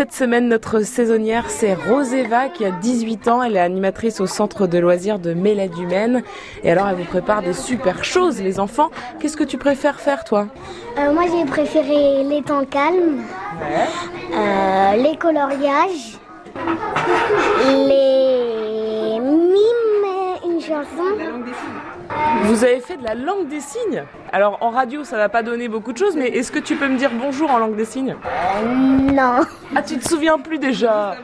Cette semaine, notre saisonnière, c'est Roseva qui a 18 ans. Elle est animatrice au centre de loisirs de Méladumène. Et alors, elle vous prépare des super choses, les enfants. Qu'est-ce que tu préfères faire, toi? Euh, moi, j'ai préféré les temps calmes, euh, les coloriages, les mimes et une chanson. Vous avez fait de la langue des signes. Alors, en radio, ça va pas donner beaucoup de choses, mais est-ce que tu peux me dire bonjour en langue des signes? Non. Ah, tu te souviens plus déjà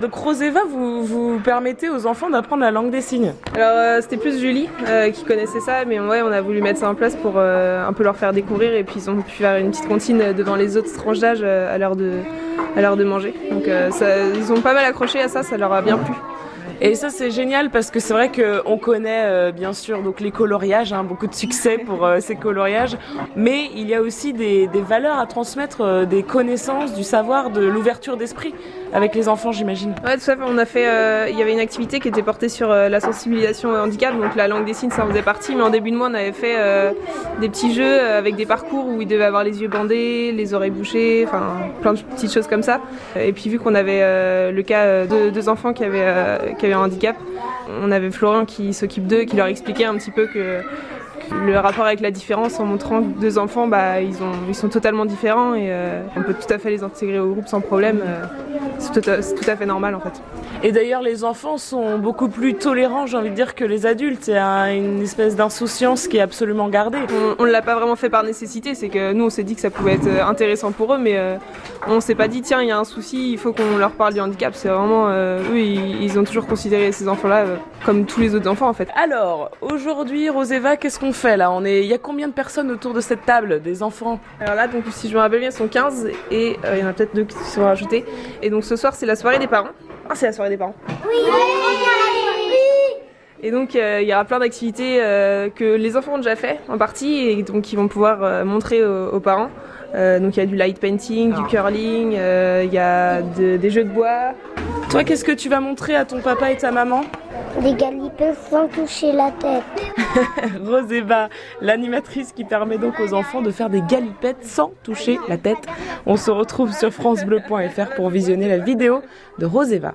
Donc, Roseva, vous, vous permettez aux enfants d'apprendre la langue des signes? Alors euh, c'était plus Julie euh, qui connaissait ça, mais ouais on a voulu mettre ça en place pour euh, un peu leur faire découvrir et puis ils ont pu faire une petite comptine devant les autres tranches d'âge euh, à l'heure de à l'heure de manger. Donc euh, ça, ils ont pas mal accroché à ça, ça leur a bien plu. Et ça c'est génial parce que c'est vrai qu'on connaît euh, bien sûr donc les coloriages, hein, beaucoup de succès pour euh, ces coloriages, mais il y a aussi des, des valeurs à transmettre, euh, des connaissances, du savoir, de l'ouverture d'esprit avec les enfants j'imagine. Ouais, tout à fait. On a fait, euh, il y avait une activité qui était portée sur euh, la sensibilisation au handicap, donc la langue des signes, ça en faisait partie. Mais en début de mois, on avait fait euh, des petits jeux avec des parcours où ils devaient avoir les yeux bandés, les oreilles bouchées, enfin plein de petites choses comme ça. Et puis vu qu'on avait le cas de deux enfants qui avaient, qui avaient un handicap, on avait Florian qui s'occupe d'eux, qui leur expliquait un petit peu que le rapport avec la différence en montrant que deux enfants, bah, ils, ont, ils sont totalement différents et on peut tout à fait les intégrer au groupe sans problème. C'est tout, à- c'est tout à fait normal en fait. Et d'ailleurs les enfants sont beaucoup plus tolérants j'ai envie de dire que les adultes, il y a une espèce d'insouciance qui est absolument gardée. On, on l'a pas vraiment fait par nécessité, c'est que nous on s'est dit que ça pouvait être euh, intéressant pour eux, mais euh, on s'est pas dit tiens il y a un souci, il faut qu'on leur parle du handicap. C'est vraiment euh, eux ils, ils ont toujours considéré ces enfants-là euh, comme tous les autres enfants en fait. Alors, aujourd'hui, Roseva, qu'est-ce qu'on fait là? On est, il y a combien de personnes autour de cette table, des enfants? Alors là, donc, si je me rappelle bien, ils sont 15 et euh, il y en a peut-être deux qui se sont rajoutés. Et donc ce soir, c'est la soirée des parents. Ah, c'est la soirée des parents. Et donc euh, il y aura plein d'activités euh, que les enfants ont déjà fait en partie et donc ils vont pouvoir euh, montrer aux, aux parents. Euh, donc il y a du light painting, du curling, euh, il y a de- des jeux de bois. Toi, qu'est-ce que tu vas montrer à ton papa et ta maman Des galipettes sans toucher la tête. Roseva, l'animatrice qui permet donc aux enfants de faire des galipettes sans toucher la tête. On se retrouve sur francebleu.fr pour visionner la vidéo de Roseva.